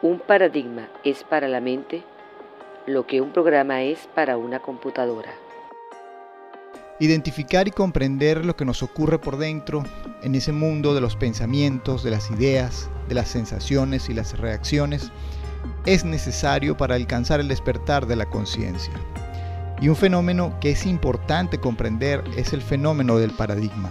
Un paradigma es para la mente lo que un programa es para una computadora. Identificar y comprender lo que nos ocurre por dentro en ese mundo de los pensamientos, de las ideas, de las sensaciones y las reacciones es necesario para alcanzar el despertar de la conciencia. Y un fenómeno que es importante comprender es el fenómeno del paradigma.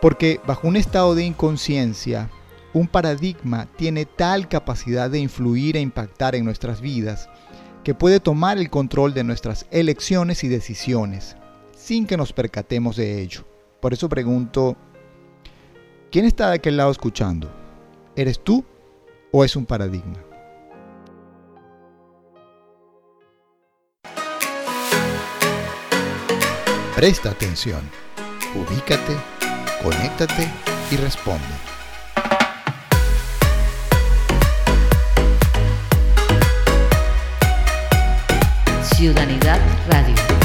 Porque bajo un estado de inconsciencia, un paradigma tiene tal capacidad de influir e impactar en nuestras vidas que puede tomar el control de nuestras elecciones y decisiones sin que nos percatemos de ello. Por eso pregunto, ¿quién está de aquel lado escuchando? ¿Eres tú o es un paradigma? Presta atención, ubícate, conéctate y responde. Ciudadanidad Radio.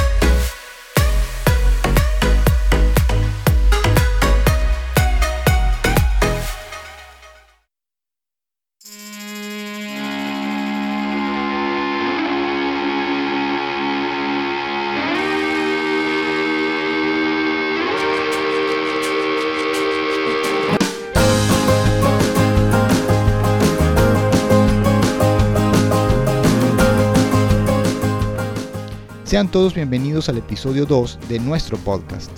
Sean todos bienvenidos al episodio 2 de nuestro podcast.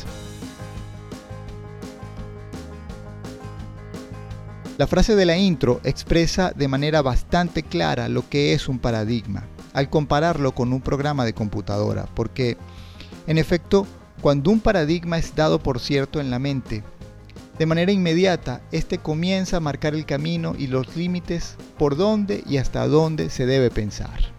La frase de la intro expresa de manera bastante clara lo que es un paradigma, al compararlo con un programa de computadora, porque, en efecto, cuando un paradigma es dado por cierto en la mente, de manera inmediata, este comienza a marcar el camino y los límites por dónde y hasta dónde se debe pensar.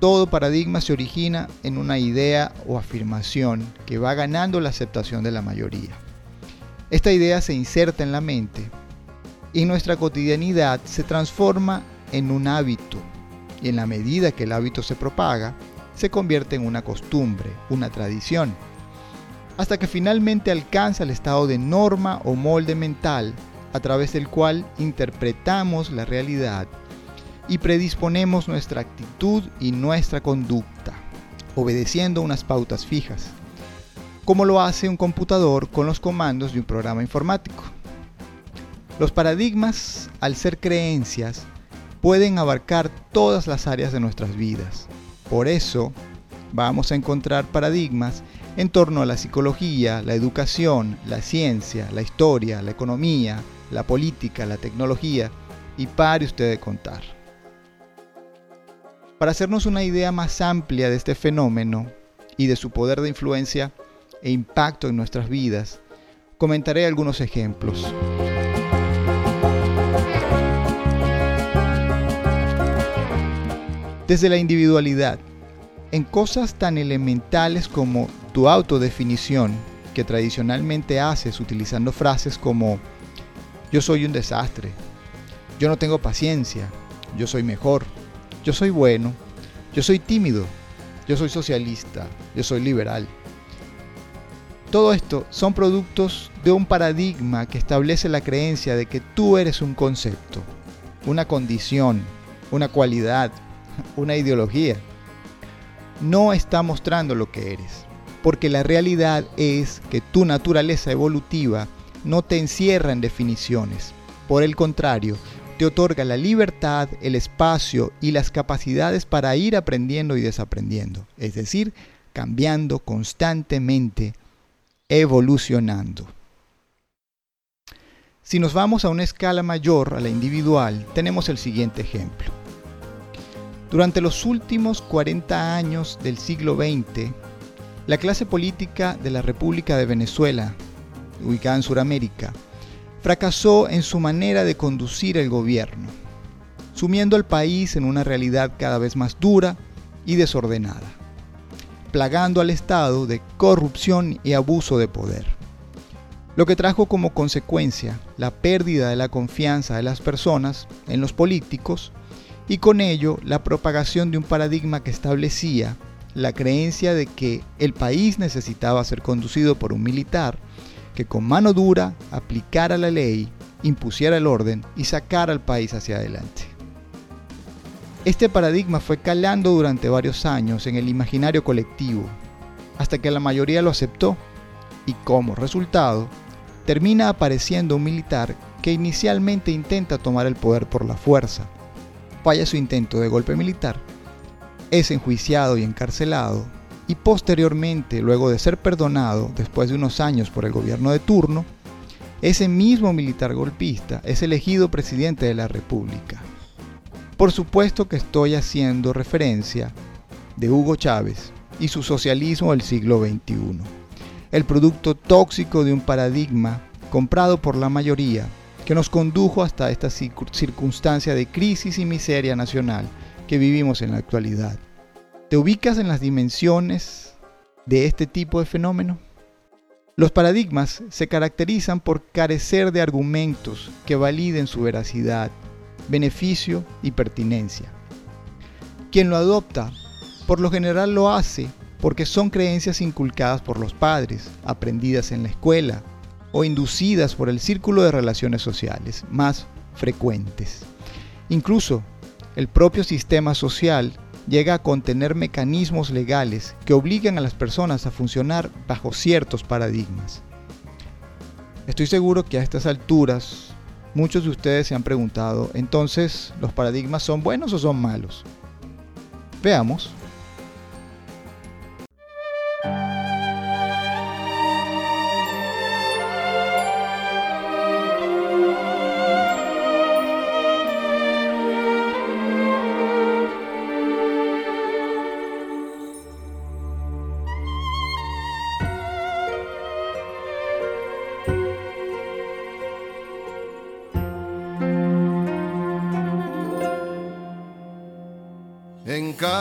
Todo paradigma se origina en una idea o afirmación que va ganando la aceptación de la mayoría. Esta idea se inserta en la mente y nuestra cotidianidad se transforma en un hábito y en la medida que el hábito se propaga, se convierte en una costumbre, una tradición, hasta que finalmente alcanza el estado de norma o molde mental a través del cual interpretamos la realidad y predisponemos nuestra actitud y nuestra conducta, obedeciendo unas pautas fijas, como lo hace un computador con los comandos de un programa informático. Los paradigmas, al ser creencias, pueden abarcar todas las áreas de nuestras vidas. Por eso, vamos a encontrar paradigmas en torno a la psicología, la educación, la ciencia, la historia, la economía, la política, la tecnología, y pare usted de contar. Para hacernos una idea más amplia de este fenómeno y de su poder de influencia e impacto en nuestras vidas, comentaré algunos ejemplos. Desde la individualidad, en cosas tan elementales como tu autodefinición, que tradicionalmente haces utilizando frases como yo soy un desastre, yo no tengo paciencia, yo soy mejor, yo soy bueno, yo soy tímido, yo soy socialista, yo soy liberal. Todo esto son productos de un paradigma que establece la creencia de que tú eres un concepto, una condición, una cualidad, una ideología. No está mostrando lo que eres, porque la realidad es que tu naturaleza evolutiva no te encierra en definiciones. Por el contrario, te otorga la libertad, el espacio y las capacidades para ir aprendiendo y desaprendiendo, es decir, cambiando constantemente, evolucionando. Si nos vamos a una escala mayor, a la individual, tenemos el siguiente ejemplo. Durante los últimos 40 años del siglo XX, la clase política de la República de Venezuela, ubicada en Sudamérica, fracasó en su manera de conducir el gobierno, sumiendo al país en una realidad cada vez más dura y desordenada, plagando al Estado de corrupción y abuso de poder, lo que trajo como consecuencia la pérdida de la confianza de las personas en los políticos y con ello la propagación de un paradigma que establecía la creencia de que el país necesitaba ser conducido por un militar que con mano dura aplicara la ley impusiera el orden y sacara al país hacia adelante. Este paradigma fue calando durante varios años en el imaginario colectivo, hasta que la mayoría lo aceptó y como resultado termina apareciendo un militar que inicialmente intenta tomar el poder por la fuerza. Falla su intento de golpe militar, es enjuiciado y encarcelado y posteriormente, luego de ser perdonado después de unos años por el gobierno de turno, ese mismo militar golpista es elegido presidente de la República. Por supuesto que estoy haciendo referencia de Hugo Chávez y su socialismo del siglo XXI, el producto tóxico de un paradigma comprado por la mayoría que nos condujo hasta esta circunstancia de crisis y miseria nacional que vivimos en la actualidad. ¿Te ubicas en las dimensiones de este tipo de fenómeno? Los paradigmas se caracterizan por carecer de argumentos que validen su veracidad, beneficio y pertinencia. Quien lo adopta, por lo general lo hace porque son creencias inculcadas por los padres, aprendidas en la escuela o inducidas por el círculo de relaciones sociales más frecuentes. Incluso el propio sistema social llega a contener mecanismos legales que obligan a las personas a funcionar bajo ciertos paradigmas. Estoy seguro que a estas alturas muchos de ustedes se han preguntado, entonces, ¿los paradigmas son buenos o son malos? Veamos.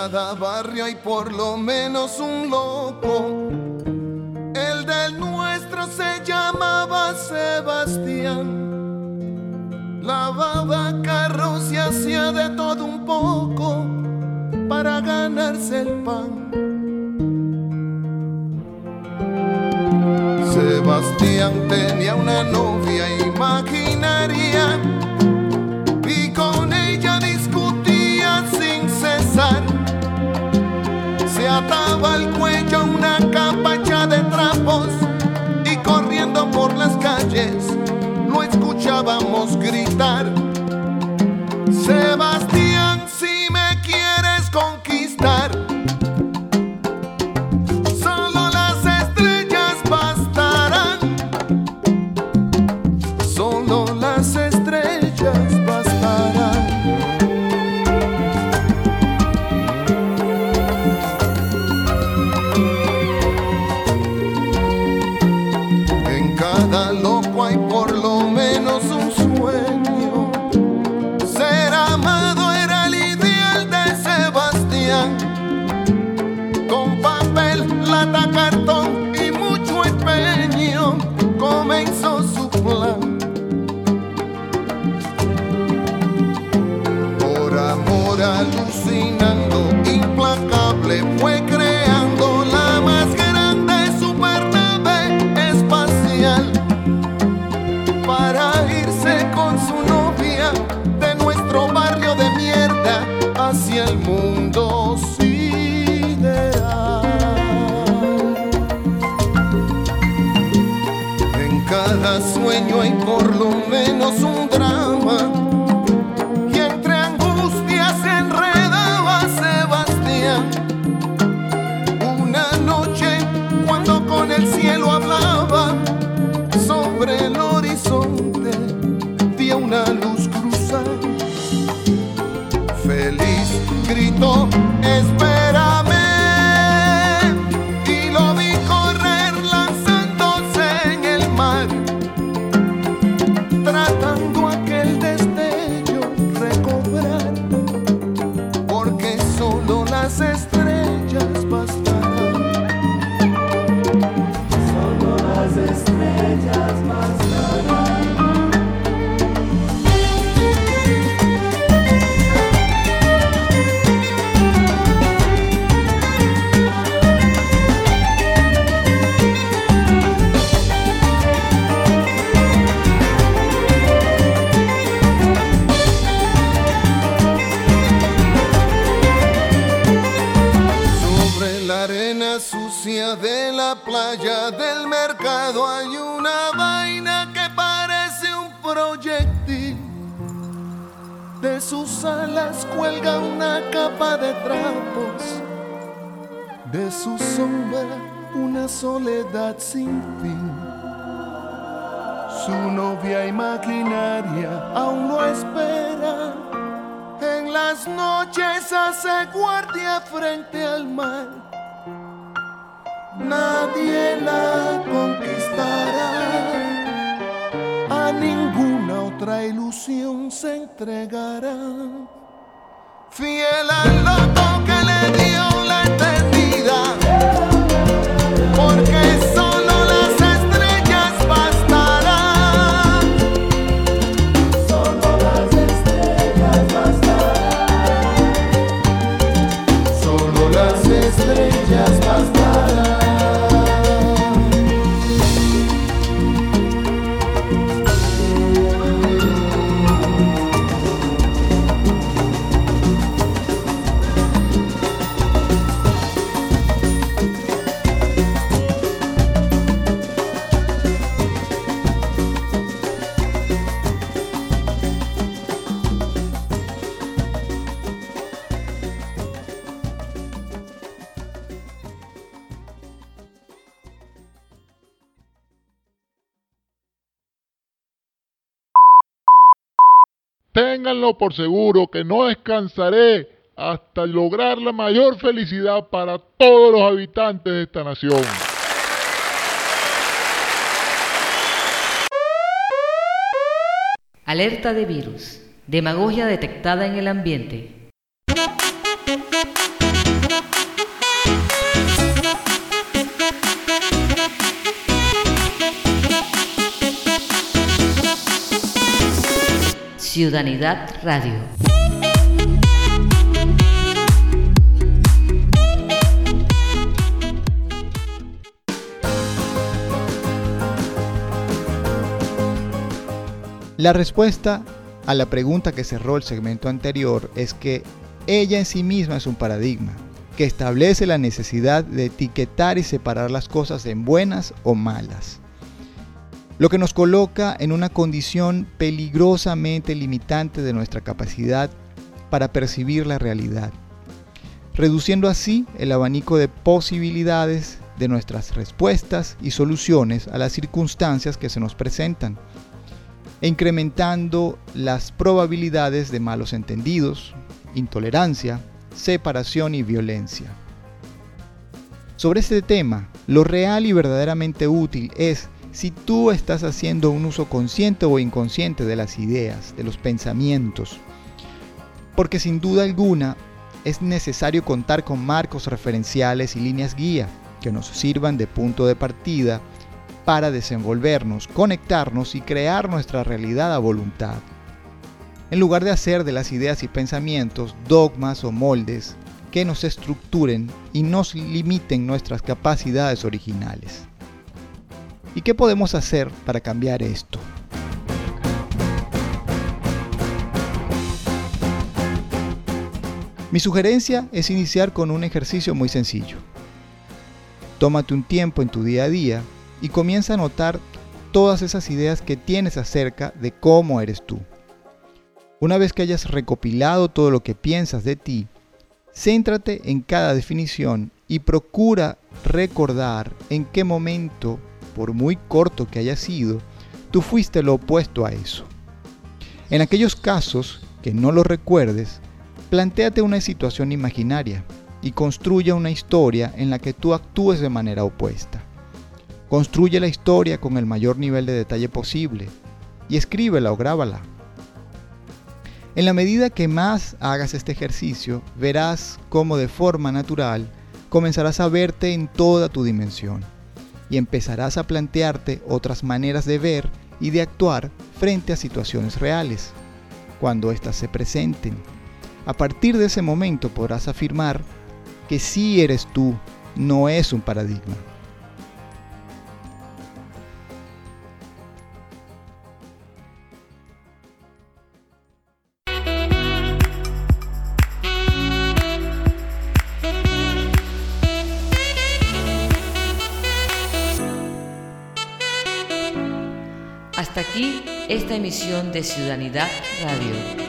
Cada barrio hay por lo menos un loco. El del nuestro se llamaba Sebastián. Lavaba carros y hacía de todo un poco para ganarse el pan. Sebastián tenía una novia imaginaria escuchábamos gritar. Sebastián, playa del mercado hay una vaina que parece un proyectil. De sus alas cuelga una capa de trapos, de su sombra una soledad sin fin. Su novia imaginaria aún no espera. En las noches hace guardia frente al mar. Nadie la conquistará. A ninguna otra ilusión se entregará. Fiel al loco que Ténganlo por seguro que no descansaré hasta lograr la mayor felicidad para todos los habitantes de esta nación. Alerta de virus. Demagogia detectada en el ambiente. Ciudadanidad Radio. La respuesta a la pregunta que cerró el segmento anterior es que ella en sí misma es un paradigma, que establece la necesidad de etiquetar y separar las cosas en buenas o malas. Lo que nos coloca en una condición peligrosamente limitante de nuestra capacidad para percibir la realidad, reduciendo así el abanico de posibilidades de nuestras respuestas y soluciones a las circunstancias que se nos presentan e incrementando las probabilidades de malos entendidos, intolerancia, separación y violencia. Sobre este tema, lo real y verdaderamente útil es si tú estás haciendo un uso consciente o inconsciente de las ideas, de los pensamientos. Porque sin duda alguna es necesario contar con marcos referenciales y líneas guía que nos sirvan de punto de partida para desenvolvernos, conectarnos y crear nuestra realidad a voluntad. En lugar de hacer de las ideas y pensamientos dogmas o moldes que nos estructuren y nos limiten nuestras capacidades originales. ¿Y qué podemos hacer para cambiar esto? Mi sugerencia es iniciar con un ejercicio muy sencillo. Tómate un tiempo en tu día a día y comienza a notar todas esas ideas que tienes acerca de cómo eres tú. Una vez que hayas recopilado todo lo que piensas de ti, céntrate en cada definición y procura recordar en qué momento, por muy corto que haya sido, tú fuiste lo opuesto a eso. En aquellos casos que no lo recuerdes, plantéate una situación imaginaria y construya una historia en la que tú actúes de manera opuesta. Construye la historia con el mayor nivel de detalle posible y escríbela o grábala. En la medida que más hagas este ejercicio, verás cómo de forma natural comenzarás a verte en toda tu dimensión y empezarás a plantearte otras maneras de ver y de actuar frente a situaciones reales, cuando éstas se presenten. A partir de ese momento podrás afirmar que sí eres tú, no es un paradigma. Aquí esta emisión de Ciudadanidad Radio.